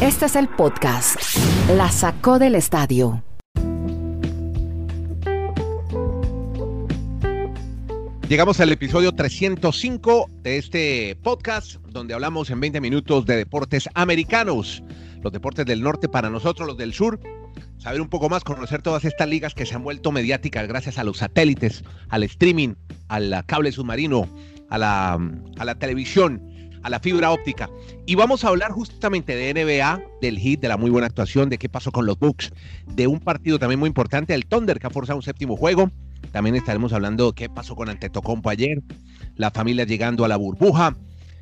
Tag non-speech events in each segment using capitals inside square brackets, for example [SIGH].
Este es el podcast. La sacó del estadio. Llegamos al episodio 305 de este podcast, donde hablamos en 20 minutos de deportes americanos, los deportes del norte para nosotros, los del sur. Saber un poco más, conocer todas estas ligas que se han vuelto mediáticas gracias a los satélites, al streaming, al cable submarino, a la, a la televisión, a la fibra óptica. Y vamos a hablar justamente de NBA, del hit, de la muy buena actuación, de qué pasó con los Bucks, de un partido también muy importante, el Thunder, que ha forzado un séptimo juego también estaremos hablando de qué pasó con Antetokounmpo ayer, la familia llegando a la burbuja,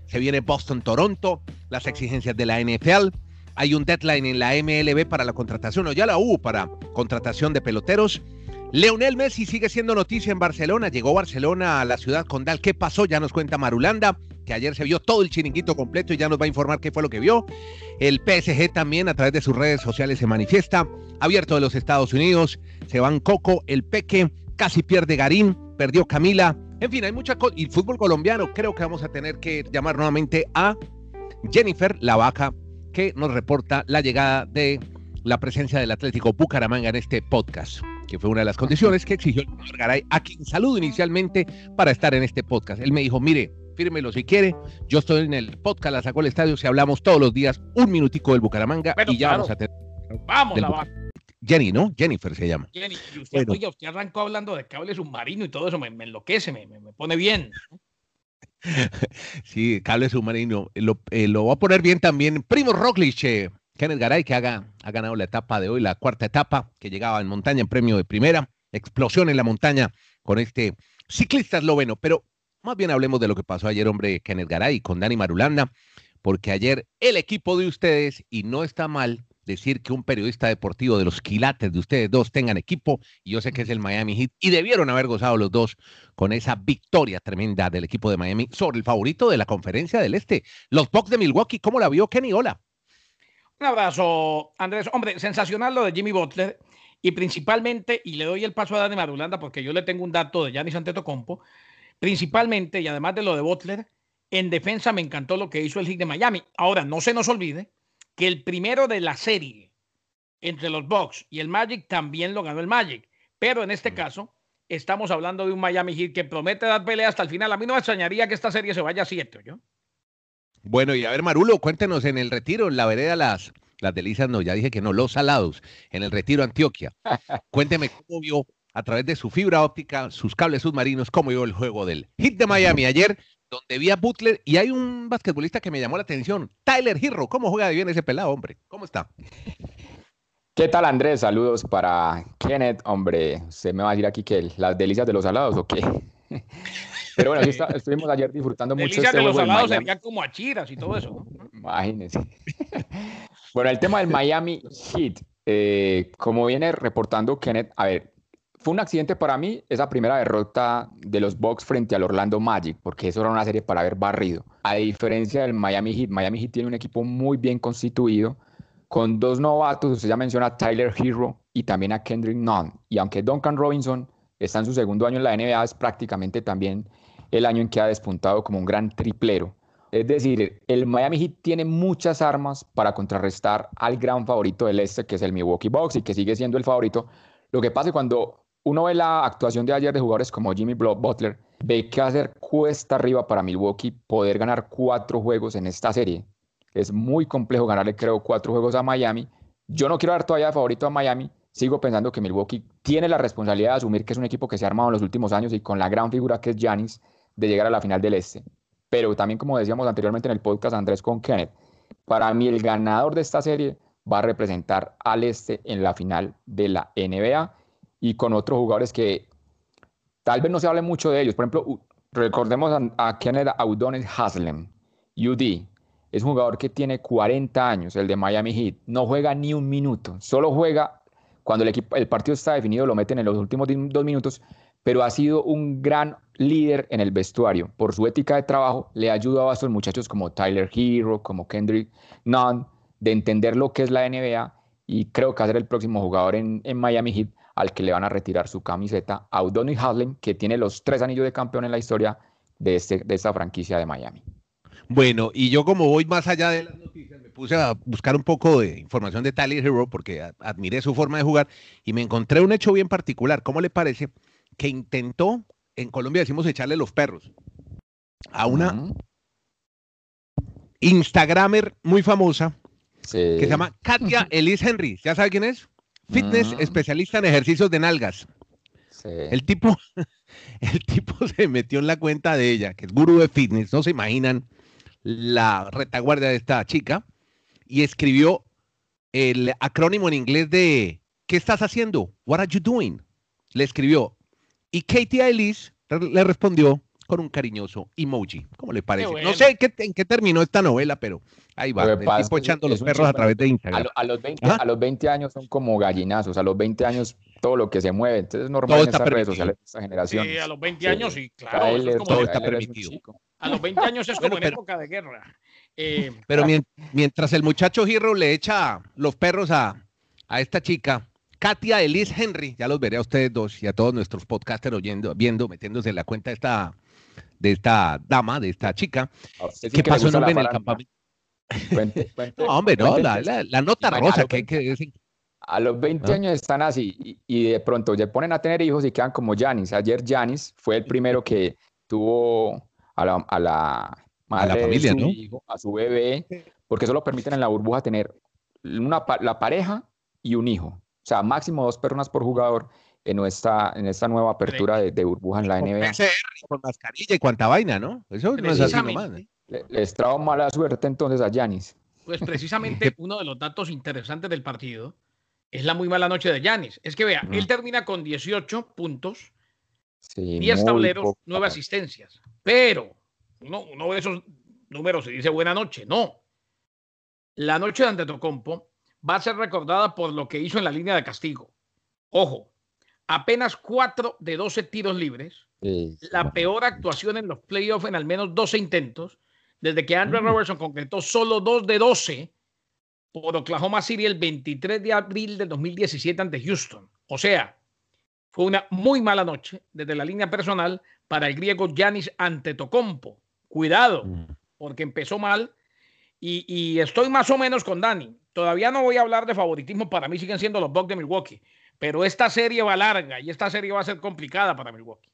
se viene Boston-Toronto, las exigencias de la NFL, hay un deadline en la MLB para la contratación, o ya la hubo para contratación de peloteros. Leonel Messi sigue siendo noticia en Barcelona, llegó Barcelona a la ciudad condal, ¿qué pasó? Ya nos cuenta Marulanda, que ayer se vio todo el chiringuito completo y ya nos va a informar qué fue lo que vio. El PSG también a través de sus redes sociales se manifiesta, abierto de los Estados Unidos, se van Coco, el Peque, casi pierde Garín, perdió Camila. En fin, hay mucha cosa. Y fútbol colombiano, creo que vamos a tener que llamar nuevamente a Jennifer La Vaca, que nos reporta la llegada de la presencia del Atlético Bucaramanga en este podcast, que fue una de las condiciones que exigió el señor Garay, a quien saludo inicialmente para estar en este podcast. Él me dijo, mire, fírmelo si quiere, yo estoy en el podcast, la sacó el estadio, si hablamos todos los días un minutico del Bucaramanga y ya vamos a tener... Vamos, La. Jenny, ¿no? Jennifer se llama. Jenny, y usted, oye, usted arrancó hablando de cable submarino y todo eso, me, enloquece, me, me, pone bien. [LAUGHS] sí, cable submarino. Lo, eh, lo va a poner bien también Primo Roglic, eh, Kenneth Garay, que haga, ha ganado la etapa de hoy, la cuarta etapa, que llegaba en montaña en premio de primera. Explosión en la montaña con este ciclista esloveno. Pero más bien hablemos de lo que pasó ayer, hombre, Kenneth Garay con Dani Marulanda, porque ayer el equipo de ustedes, y no está mal, decir que un periodista deportivo de los quilates de ustedes dos tengan equipo, y yo sé que es el Miami Heat, y debieron haber gozado los dos con esa victoria tremenda del equipo de Miami sobre el favorito de la conferencia del Este, los Bucks de Milwaukee. ¿Cómo la vio Kenny? Hola. Un abrazo, Andrés. Hombre, sensacional lo de Jimmy Butler, y principalmente, y le doy el paso a Dani Marulanda porque yo le tengo un dato de Giannis Antetokounmpo, principalmente, y además de lo de Butler, en defensa me encantó lo que hizo el Heat de Miami. Ahora, no se nos olvide que el primero de la serie entre los Bucks y el Magic también lo ganó el Magic. Pero en este mm. caso, estamos hablando de un Miami Heat que promete dar pelea hasta el final. A mí no me extrañaría que esta serie se vaya a siete, ¿yo? Bueno, y a ver, Marulo, cuéntenos en el retiro, en la vereda Las, las Delicias, no, ya dije que no, Los Salados, en el retiro Antioquia. [LAUGHS] Cuénteme cómo vio a través de su fibra óptica, sus cables submarinos, cómo vio el juego del Hit de Miami ayer donde vi a Butler y hay un basquetbolista que me llamó la atención, Tyler Hero. ¿Cómo juega bien ese pelado, hombre? ¿Cómo está? ¿Qué tal, Andrés? Saludos para Kenneth, hombre. ¿Se me va a decir aquí que las delicias de los salados o qué? [LAUGHS] Pero bueno, estuvimos ayer disfrutando mucho. Delicias este de los salados serían como achiras y todo eso. [LAUGHS] Imagínense. bueno, el tema del Miami Heat. Eh, como viene reportando Kenneth, a ver, fue un accidente para mí esa primera derrota de los Bucks frente al Orlando Magic, porque eso era una serie para haber barrido. A diferencia del Miami Heat, Miami Heat tiene un equipo muy bien constituido, con dos novatos, usted ya menciona a Tyler Hero y también a Kendrick Nunn. Y aunque Duncan Robinson está en su segundo año en la NBA, es prácticamente también el año en que ha despuntado como un gran triplero. Es decir, el Miami Heat tiene muchas armas para contrarrestar al gran favorito del este, que es el Milwaukee Bucks y que sigue siendo el favorito. Lo que pasa es cuando uno ve la actuación de ayer de jugadores como Jimmy Butler, ve que ser cuesta arriba para Milwaukee poder ganar cuatro juegos en esta serie. Es muy complejo ganarle, creo, cuatro juegos a Miami. Yo no quiero dar todavía favorito a Miami. Sigo pensando que Milwaukee tiene la responsabilidad de asumir que es un equipo que se ha armado en los últimos años y con la gran figura que es Giannis de llegar a la final del Este. Pero también, como decíamos anteriormente en el podcast Andrés con Kenneth, para mí el ganador de esta serie va a representar al Este en la final de la NBA y con otros jugadores que tal vez no se hable mucho de ellos. Por ejemplo, recordemos a, a Kenneth Audones Haslem, UD. Es un jugador que tiene 40 años, el de Miami Heat. No juega ni un minuto. Solo juega cuando el, equipo, el partido está definido, lo meten en los últimos dos minutos, pero ha sido un gran líder en el vestuario. Por su ética de trabajo, le ha ayudado a estos muchachos como Tyler Hero, como Kendrick Nunn, de entender lo que es la NBA y creo que va a ser el próximo jugador en, en Miami Heat al que le van a retirar su camiseta a Udoni Haslem, que tiene los tres anillos de campeón en la historia de, este, de esta franquicia de Miami. Bueno, y yo como voy más allá de las noticias, me puse a buscar un poco de información de Tyler Hero porque admiré su forma de jugar y me encontré un hecho bien particular. ¿Cómo le parece que intentó, en Colombia decimos echarle los perros, a una Instagramer muy famosa que se llama Katia [LAUGHS] Elise Henry. ¿Ya sabe quién es? Fitness, especialista en ejercicios de nalgas. El tipo, [LAUGHS] el tipo se metió en la cuenta de ella, que es gurú de fitness, no se imaginan la retaguardia de esta chica, y escribió el acrónimo en inglés de ¿qué estás haciendo? What are you doing? Le escribió. Y Katie Ellis le respondió con un cariñoso emoji. ¿Cómo le parece? No sé en qué, terminó esta novela, pero ahí va. El tipo echando los perros a través de Instagram. A, los 20, a los 20 años son como gallinazos. A los 20 años todo lo que se mueve. Entonces es normal en estas redes sociales de esta generación. Sí, a los 20 años sí, claro. todo está permitido. A los 20 años es como en época de guerra. Eh, pero mientras el muchacho Giro le echa los perros a, a esta chica, Katia Elise Henry, ya los veré a ustedes dos y a todos nuestros podcasters oyendo, viendo, metiéndose en la cuenta de esta de esta dama, de esta chica. ¿Qué pasó en el campamento? [LAUGHS] no, hombre, no, la, nota rosa que hay que decir. A los 20 años están así y, de pronto ya ponen a tener hijos y quedan como Janis. Ayer Janis fue el primero que tuvo a la, a la madre a la familia, de su hijo, a su bebé, porque solo permiten en la burbuja tener una, la pareja y un hijo. O sea, máximo dos personas por jugador en esta, en esta nueva apertura de, de burbuja en la NBA. Con mascarilla y cuanta vaina, ¿no? Eso no es así nomás. ¿eh? Le, les trajo mala suerte entonces a Yanis. Pues [LAUGHS] precisamente uno de los datos interesantes del partido es la muy mala noche de Yanis. Es que vea, él termina con 18 puntos, 10 tableros, 9 asistencias. Pero uno, uno de esos números se dice buena noche. No. La noche de Antetokounmpo va a ser recordada por lo que hizo en la línea de castigo. Ojo, apenas 4 de 12 tiros libres, la peor actuación en los playoffs en al menos 12 intentos, desde que Andrew mm. Robertson concretó solo 2 de 12 por Oklahoma City el 23 de abril del 2017 ante Houston. O sea, fue una muy mala noche desde la línea personal para el griego Yanis Antetokounmpo. Cuidado, mm. porque empezó mal y, y, estoy más o menos con Dani. Todavía no voy a hablar de favoritismo, para mí siguen siendo los Bucks de Milwaukee, pero esta serie va larga y esta serie va a ser complicada para Milwaukee.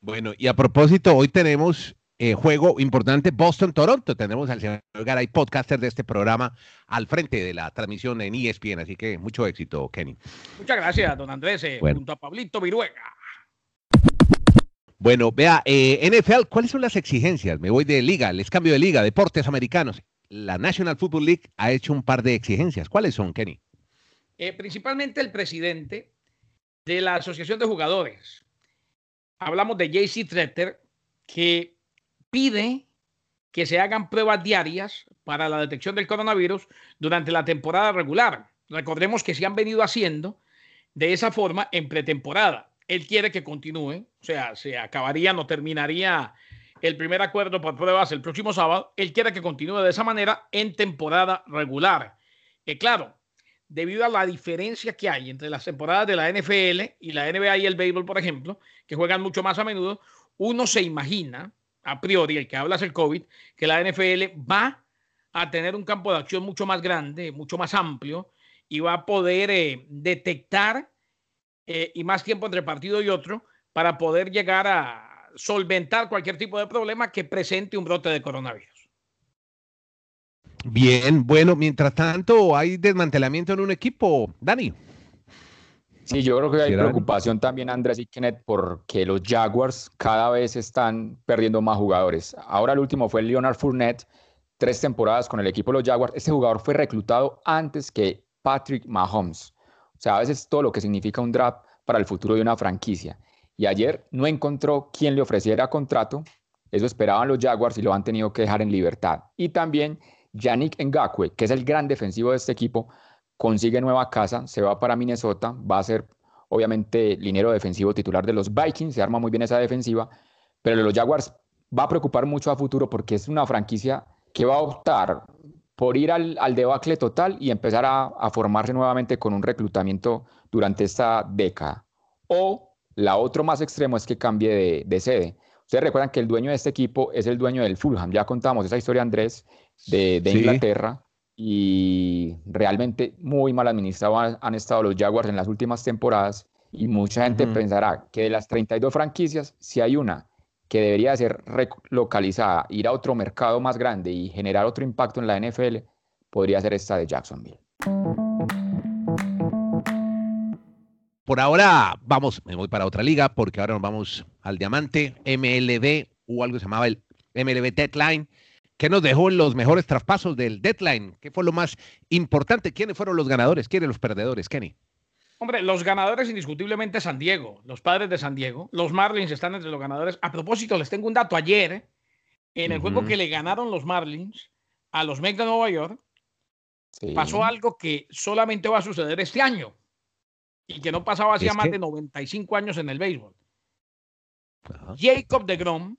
Bueno, y a propósito, hoy tenemos eh, juego importante Boston-Toronto. Tenemos al señor Garay, podcaster de este programa, al frente de la transmisión en ESPN. Así que mucho éxito, Kenny. Muchas gracias, don Andrés, eh, junto a Pablito Viruega. Bueno, vea, eh, NFL, ¿cuáles son las exigencias? Me voy de liga, les cambio de liga, deportes americanos. La National Football League ha hecho un par de exigencias. ¿Cuáles son, Kenny? Eh, principalmente el presidente de la Asociación de Jugadores. Hablamos de JC Tretter, que pide que se hagan pruebas diarias para la detección del coronavirus durante la temporada regular. Recordemos que se han venido haciendo de esa forma en pretemporada. Él quiere que continúe, o sea, se acabaría, no terminaría el primer acuerdo por pruebas el próximo sábado. Él quiere que continúe de esa manera en temporada regular. Eh, claro, debido a la diferencia que hay entre las temporadas de la NFL y la NBA y el béisbol, por ejemplo, que juegan mucho más a menudo, uno se imagina, a priori, el que habla es el COVID, que la NFL va a tener un campo de acción mucho más grande, mucho más amplio, y va a poder eh, detectar eh, y más tiempo entre partido y otro para poder llegar a solventar cualquier tipo de problema que presente un brote de coronavirus. Bien, bueno, mientras tanto hay desmantelamiento en un equipo, Dani. Sí, yo creo que hay preocupación también, Andrés y Kenneth, porque los Jaguars cada vez están perdiendo más jugadores. Ahora el último fue Leonard Fournette, tres temporadas con el equipo de los Jaguars. Este jugador fue reclutado antes que Patrick Mahomes. O sea, a veces todo lo que significa un draft para el futuro de una franquicia. Y ayer no encontró quien le ofreciera contrato. Eso esperaban los Jaguars y lo han tenido que dejar en libertad. Y también Yannick Ngakwe, que es el gran defensivo de este equipo, consigue nueva casa, se va para Minnesota, va a ser obviamente linero defensivo titular de los Vikings, se arma muy bien esa defensiva, pero los Jaguars va a preocupar mucho a futuro porque es una franquicia que va a optar por ir al, debacle total y empezar a, formarse nuevamente con un reclutamiento durante esta década. O la otra más extremo es que cambie de, de sede. Ustedes recuerdan que el dueño de este equipo es el dueño del Fulham. Ya contamos esa historia, Andrés, de, Inglaterra y realmente muy mal administrados han, estado los Jaguars en las últimas temporadas y mucha gente pensará que de las 32 franquicias, si hay una que debería ser relocalizada, ir a otro mercado más grande y generar otro impacto en la NFL, podría ser esta de Jacksonville. Por ahora vamos, me voy para otra liga porque ahora nos vamos al diamante MLB o algo que se llamaba el MLB Deadline. ¿Qué nos dejó los mejores traspasos del deadline? ¿Qué fue lo más importante? ¿Quiénes fueron los ganadores? ¿Quiénes los perdedores, Kenny? Hombre, los ganadores indiscutiblemente San Diego, los padres de San Diego. Los Marlins están entre los ganadores. A propósito, les tengo un dato. Ayer, en el juego que le ganaron los Marlins a los Mets de Nueva York, pasó algo que solamente va a suceder este año y que no pasaba hacía más de 95 años en el béisbol. Jacob de Grom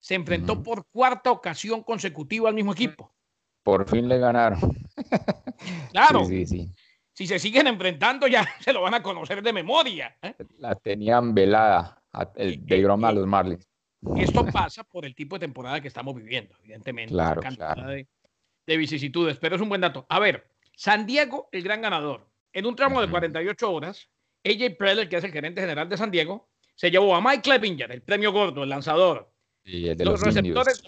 se enfrentó por cuarta ocasión consecutiva al mismo equipo. Por fin le ganaron. [LAUGHS] claro. Si se siguen enfrentando, ya [LAUGHS] se lo van a conocer de memoria. ¿eh? La tenían velada el de Grom a los Marlins. Esto pasa por el tipo de temporada que estamos viviendo, evidentemente. Claro, De, de vicisitudes, pero es un buen dato. A ver, San Diego, el gran ganador. En un tramo de 48 horas, AJ Preller, que es el gerente general de San Diego, se llevó a Mike Clevinger, el premio gordo, el lanzador, los, receptores,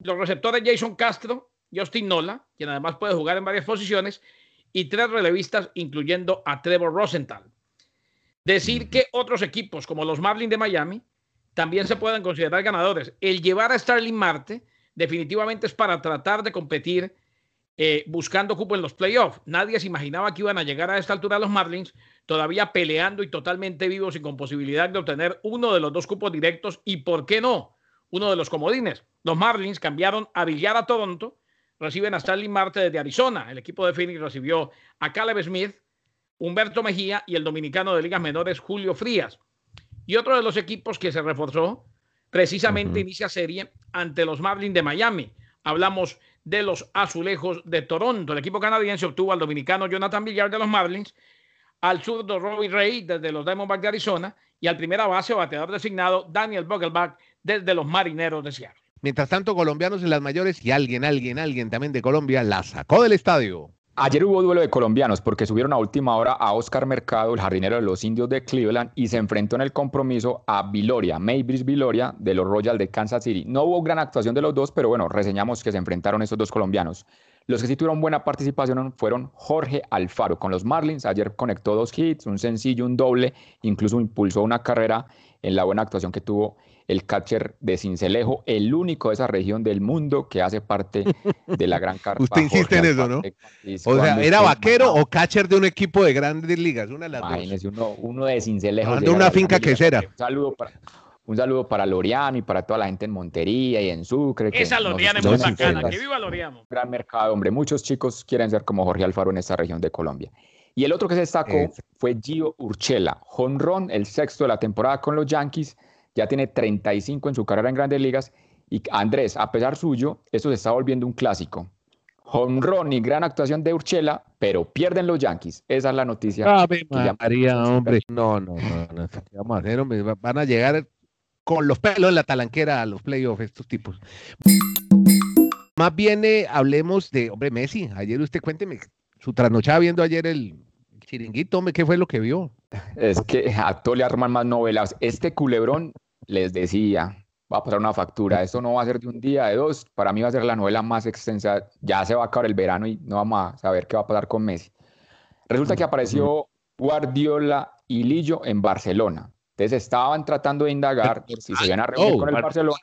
los receptores Jason Castro, Justin Nola, quien además puede jugar en varias posiciones, y tres relevistas, incluyendo a Trevor Rosenthal. Decir que otros equipos, como los Marlins de Miami, también se pueden considerar ganadores. El llevar a Starling Marte definitivamente es para tratar de competir eh, buscando cupo en los playoffs. Nadie se imaginaba que iban a llegar a esta altura los Marlins, todavía peleando y totalmente vivos y con posibilidad de obtener uno de los dos cupos directos y, ¿por qué no? Uno de los comodines. Los Marlins cambiaron a Villar a Toronto, reciben a Stanley Marte desde Arizona. El equipo de Phoenix recibió a Caleb Smith, Humberto Mejía y el dominicano de ligas menores Julio Frías. Y otro de los equipos que se reforzó precisamente inicia serie ante los Marlins de Miami. Hablamos de los Azulejos de Toronto. El equipo canadiense obtuvo al dominicano Jonathan Villar de los Marlins, al zurdo Robbie Ray desde los Diamondbacks de Arizona y al primera base bateador designado Daniel Vogelbach desde los marineros de Seattle. Mientras tanto, colombianos en las mayores y alguien, alguien, alguien también de Colombia la sacó del estadio. Ayer hubo duelo de colombianos porque subieron a última hora a Oscar Mercado, el jardinero de los indios de Cleveland, y se enfrentó en el compromiso a Viloria, Maybris Viloria, de los Royals de Kansas City. No hubo gran actuación de los dos, pero bueno, reseñamos que se enfrentaron esos dos colombianos. Los que sí tuvieron buena participación fueron Jorge Alfaro con los Marlins. Ayer conectó dos hits, un sencillo, un doble, incluso impulsó una carrera en la buena actuación que tuvo el catcher de Cincelejo, el único de esa región del mundo que hace parte de la gran [LAUGHS] carpa. Usted insiste en eso, ¿no? O sea, ¿era vaquero o catcher de un equipo de grandes ligas? Una de las Imagínese, Uno, uno de Cincelejo. De una finca quesera. Un saludo para... Un saludo para Loriano y para toda la gente en Montería y en Sucre. Esa Loriano es muy bacana. Que viva Loriano. Gran mercado, hombre. Muchos chicos quieren ser como Jorge Alfaro en esta región de Colombia. Y el otro que se destacó fue Gio Urchela. Honrón, el sexto de la temporada con los Yankees ya tiene 35 en su carrera en grandes ligas. Y Andrés, a pesar suyo, eso se está volviendo un clásico. Home y gran actuación de Urchela, pero pierden los Yankees. Esa es la noticia. María, hombre. No, no, no, no. Vamos a hacer, hombre? Van a llegar con los pelos en la talanquera a los playoffs estos tipos. Más bien eh, hablemos de, hombre, Messi. Ayer usted cuénteme, su trasnochada viendo ayer el, chiringuito, hombre, ¿qué fue lo que vio? Es que a todo le arman más novelas. Este culebrón les decía, va a pasar una factura, esto no va a ser de un día, de dos, para mí va a ser la novela más extensa, ya se va a acabar el verano y no vamos a saber qué va a pasar con Messi. Resulta que apareció Guardiola y Lillo en Barcelona. Entonces estaban tratando de indagar si se iban a reunir oh, con el Barcelona.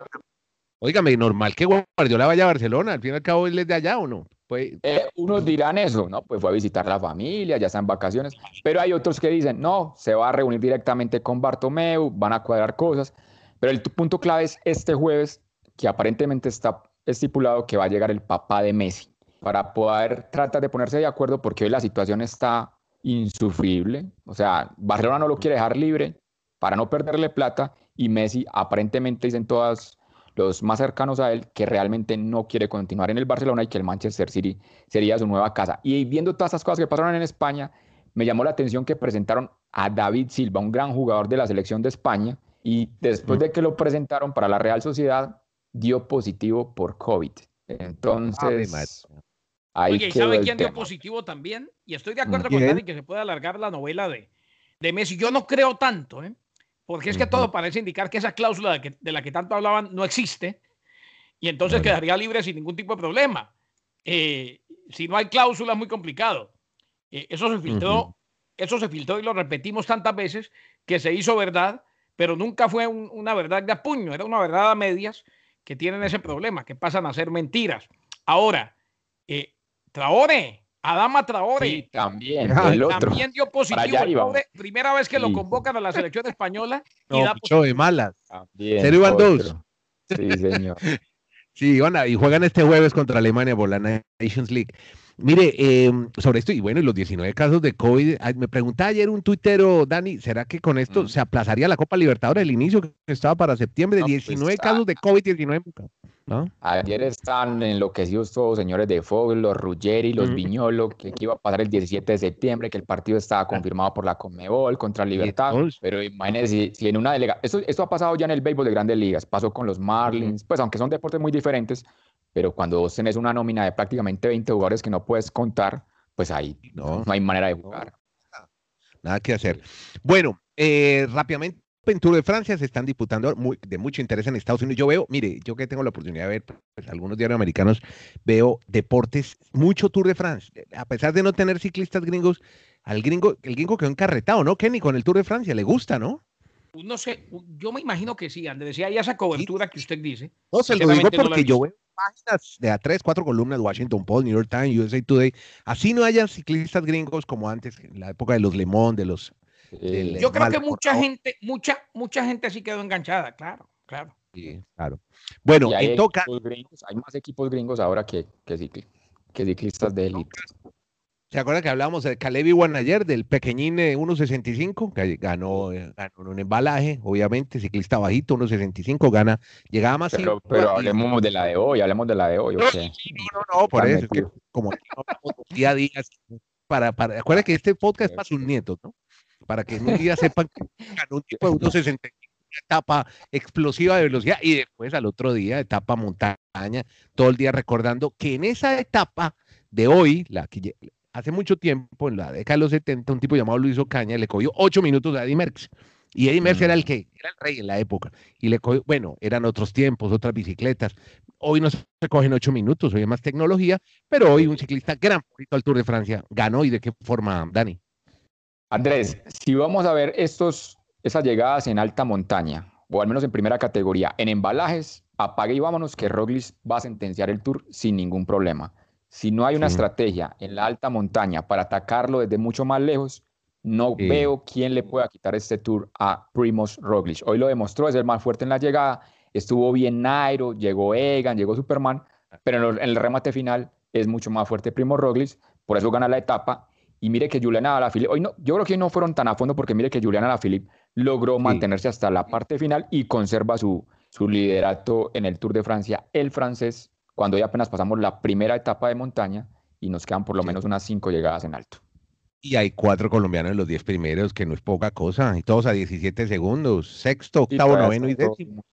Óigame, normal que Guardiola vaya a Barcelona, al fin y al cabo él es de allá o no. Pues... unos dirán eso, ¿no? Pues fue a visitar la familia, ya está en vacaciones, pero hay otros que dicen, no, se va a reunir directamente con Bartomeu, van a cuadrar cosas. Pero el punto clave es este jueves, que aparentemente está estipulado que va a llegar el papá de Messi, para poder tratar de ponerse de acuerdo, porque hoy la situación está insufrible. O sea, Barcelona no lo quiere dejar libre para no perderle plata, y Messi aparentemente dicen todas los más cercanos a él que realmente no quiere continuar en el Barcelona y que el Manchester City sería su nueva casa. Y viendo todas estas cosas que pasaron en España, me llamó la atención que presentaron a David Silva, un gran jugador de la selección de España, y después de que lo presentaron para la Real Sociedad, dio positivo por COVID. Entonces, ahí Oye, ¿y sabe quién dio positivo también? Y estoy de acuerdo con Dani que se puede alargar la novela de, de Messi. Yo no creo tanto, ¿eh? Porque es que todo parece indicar que esa cláusula de, la que tanto hablaban no existe y entonces quedaría libre sin ningún tipo de problema. Eh, si no hay cláusula es muy complicado. Eh, eso se filtró, eso se filtró y lo repetimos tantas veces que se hizo verdad, pero nunca fue una verdad de puño, era una verdad a medias que tienen ese problema, que pasan a ser mentiras. Ahora, eh, Traore, Adama Traore. Sí, también. El otro. También dio positivo. primera vez que lo convocan a la selección española. Y no, da de malas. También. iban dos. Sí, señor. [LAUGHS] sí, van y juegan este jueves contra Alemania por la Nations League. Mire, em, sobre esto, y bueno, y los 19 casos de COVID, me preguntaba ayer un tuitero, Dani, ¿será que con esto mm. se aplazaría la Copa Libertadores el inicio que estaba para septiembre? de 19 pues, casos de COVID-19. ¿No? Ayer están enloquecidos todos, señores de Fogel, los Ruggeri, los Viñolo, que, iba a pasar el 17 de septiembre, que el partido estaba confirmado por la Conmebol contra Libertad. Pero imagínense si, en una delegación. Esto, esto ha pasado ya en el béisbol de grandes ligas, pasó con los Marlins, pues aunque son deportes muy diferentes, pero cuando vos tenés una nómina de prácticamente 20 jugadores que no puedes contar, pues ahí no, hay manera de jugar. Nada que hacer. Bueno, eh, rápidamente, en Tour de Francia se están disputando de mucho interés en Estados Unidos. Yo veo, mire, yo que tengo la oportunidad de ver pues, algunos diarios americanos, veo deportes, mucho Tour de Francia. A pesar de no tener ciclistas gringos, al gringo, el gringo quedó encarretado, ¿no, Kenny? Con el Tour de Francia, le gusta, ¿no? No sé, yo me imagino que sí, Andrés, decía, hay esa cobertura que usted dice. No, se lo digo porque yo veo páginas de a tres, cuatro columnas, Washington Post, New York Times, USA Today, así no hayan ciclistas gringos como antes, en la época de los Le de los... Yo creo que mucha gente, mucha, mucha gente sí quedó enganchada, claro, claro. Sí, claro. Bueno, hay, toca... hay más equipos gringos ahora que, que, que ciclistas de élite. ¿Se acuerdan que hablábamos de Caleb Iwan ayer, del pequeñín 1.65, que ganó, eh, ganó un embalaje, obviamente, ciclista bajito, 1.65, gana, llegaba más. Pero, pero hablemos de la de hoy, hablemos de la de hoy. No, no, no, por eso, es que como día a día, para, para, acuérdense que este podcast es para sus nietos, ¿no? Para que un día sepan que ganó un tipo de 1.65 etapa explosiva de velocidad y después al otro día etapa montaña, todo el día recordando que en esa etapa de hoy, la que hace mucho tiempo, en la década de los 70, un tipo llamado Luis Ocaña le cogió ocho minutos a Eddie Merckx. Y Eddie Merckx era el mm. que era el rey en la época. Y le cogió, bueno, eran otros tiempos, otras bicicletas. Hoy no se cogen ocho minutos, hoy hay más tecnología, pero hoy un ciclista gran favorito al Tour de Francia ganó. ¿Y de qué forma, Dani? Andrés, si vamos a ver estos, esas llegadas en alta montaña, o al menos en primera categoría, en embalajes, apague y vámonos que Roglic va a sentenciar el Tour sin ningún problema. Si no hay una estrategia en la alta montaña para atacarlo desde mucho más lejos, no veo quién le pueda quitar este tour a Primoz Roglic. Hoy lo demostró, es el más fuerte en la llegada. Estuvo bien Nairo, llegó Egan, llegó Superman, pero en, el remate final es mucho más fuerte Primoz Roglic, por eso gana la etapa. Y mire que Juliana Alaphilippe, hoy no, yo creo que no fueron tan a fondo porque mire que Juliana Alaphilippe logró mantenerse hasta la parte final y conserva su, su liderato en el Tour de Francia. El francés cuando ya apenas pasamos la primera etapa de montaña y nos quedan por lo menos unas cinco llegadas en alto. Y hay cuatro colombianos en los diez primeros, que no es poca cosa, y todos a 17 segundos, sexto, octavo, noveno y décimo.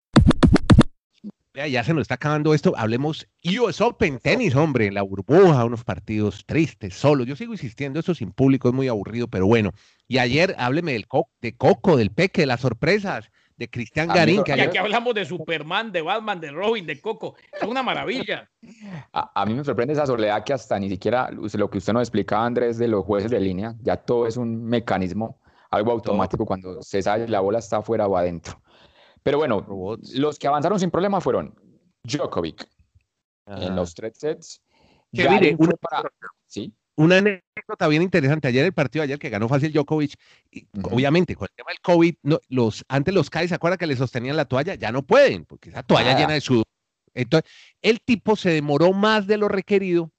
Ya, se nos está acabando esto. Hablemos US Open, tenis, hombre, en la burbuja, unos partidos tristes, solos. Yo sigo insistiendo, eso sin público es muy aburrido, pero bueno. Y ayer hábleme del de Coco, del Peque, de las sorpresas de Cristian Garín. Que aquí hablamos de Superman, de Batman, de Robin, de Coco. Es una maravilla. A, mí me sorprende esa soledad que hasta ni siquiera lo que usted nos explicaba, Andrés, de los jueces de línea, ya todo es un mecanismo, algo automático cuando se sabe la bola está afuera o adentro. Pero bueno, los que avanzaron sin problema fueron Djokovic en los tres sets. Que mire, ¿sí? una anécdota bien interesante. Ayer el partido ayer que ganó fácil Djokovic, obviamente con el tema del COVID, los, antes los CAI, ¿se acuerda que le sostenían la toalla? Ya no pueden, porque esa toalla llena de sudor. Entonces, el tipo se demoró más de lo requerido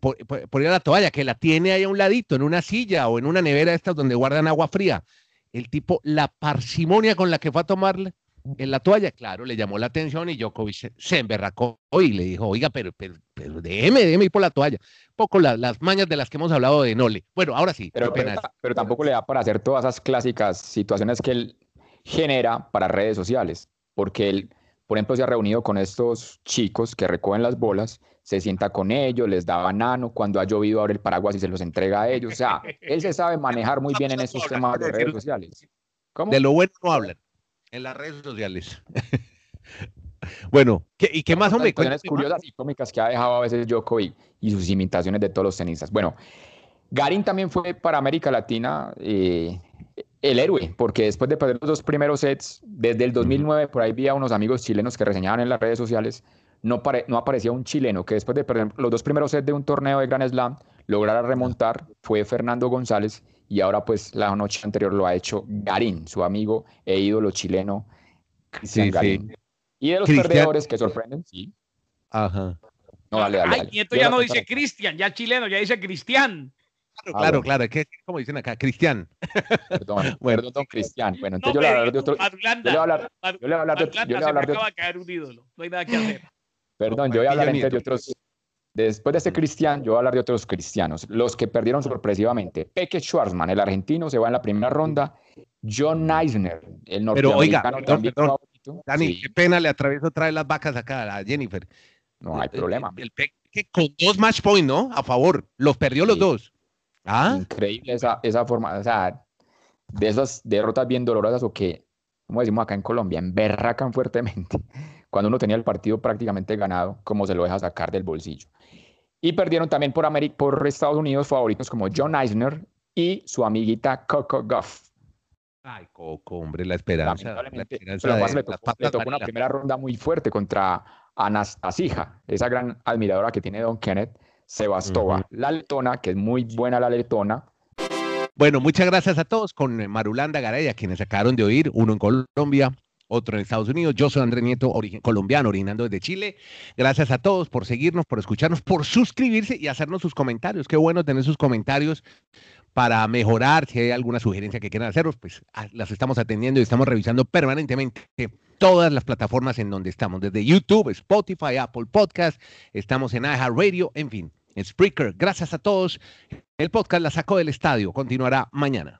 por, ir a la toalla, que la tiene ahí a un ladito, en una silla o en una nevera estas donde guardan agua fría. El tipo, la parsimonia con la que fue a tomarle, en la toalla, claro, le llamó la atención y Djokovic se, emberracó y le dijo, oiga, pero, pero, pero déjeme, déjeme ir por la toalla. poco las mañas de las que hemos hablado de Nole. Bueno, ahora sí. Pero, pero, tampoco le da para hacer todas esas clásicas situaciones que él genera para redes sociales, porque él por ejemplo, se ha reunido con estos chicos que recogen las bolas, se sienta con ellos, les da banano, cuando ha llovido abre el paraguas y se los entrega a ellos. O sea, él se sabe manejar muy bien en [LAUGHS] estos temas de redes sociales. ¿Cómo? De lo bueno no hablan en las redes sociales. [LAUGHS] bueno, ¿y qué más, hombre? Cuestiones curiosas y cómicas que ha dejado a veces Joko y, sus imitaciones de todos los tenistas. Bueno, Garín también fue para América Latina eh, el héroe, porque después de perder los dos primeros sets, desde el 2009, por ahí vi a unos amigos chilenos que reseñaban en las redes sociales, no, no aparecía un chileno que después de perder los dos primeros sets de un torneo de Grand Slam, lograra remontar, fue Fernando González, y ahora pues la noche anterior lo ha hecho Garín, su amigo e ídolo chileno, Cristian Garín. Y de los perdedores que sorprenden, sí. Ajá. No, dale, dale, Ay, esto ya no dice Cristian, ya chileno, ya dice Cristian. Claro, ah, claro, claro, es que como dicen acá, Cristian. Perdón, [LAUGHS] bueno, perdón, Cristian. Bueno, entonces yo le voy a hablar de otro. Yo le voy a hablar, yo le voy a hablar de, yo le voy a hablar de acaba de caer un ídolo, no hay nada que hacer. Perdón, yo voy a hablar de otros. Después de ese Cristian, yo voy a hablar de otros cristianos, los que perdieron sorpresivamente. Peque Schwarzman, el argentino, se va en la primera ronda. John Eisner, el norteamericano Pero oiga, perdón, perdón. Dani, qué pena, le atravieso otra vez las vacas acá a Jennifer. No hay problema. El, Peque con dos match points, ¿no? A favor, los perdió los dos. ¿Ah? Increíble esa, esa forma, o sea, de esas derrotas bien dolorosas o que, como decimos acá en Colombia, emberracan fuertemente, [LAUGHS] cuando uno tenía el partido prácticamente ganado, como se lo deja sacar del bolsillo. Y perdieron también por, por Estados Unidos favoritos como John Eisner y su amiguita Coco Goff. Ay, Coco, hombre, la esperanza. La esperanza le tocó, una primera ronda muy fuerte contra Anastasia, esa gran admiradora que tiene Don Kenneth Sebastova, la letona, que es muy buena la letona. Bueno, muchas gracias a todos con Marulanda Garay, quienes acabaron de oír, uno en Colombia, otro en Estados Unidos. Yo soy Andrés Nieto, colombiano, originando desde Chile. Gracias a todos por seguirnos, por escucharnos, por suscribirse y hacernos sus comentarios. Qué bueno tener sus comentarios para mejorar. Si hay alguna sugerencia que quieran hacernos, pues ah, las estamos atendiendo y estamos revisando permanentemente todas las plataformas en donde estamos, desde YouTube, Spotify, Apple Podcast, estamos en iHeartRadio, en fin. Spreaker. Gracias a todos. El podcast La Sacó del Estadio continuará mañana.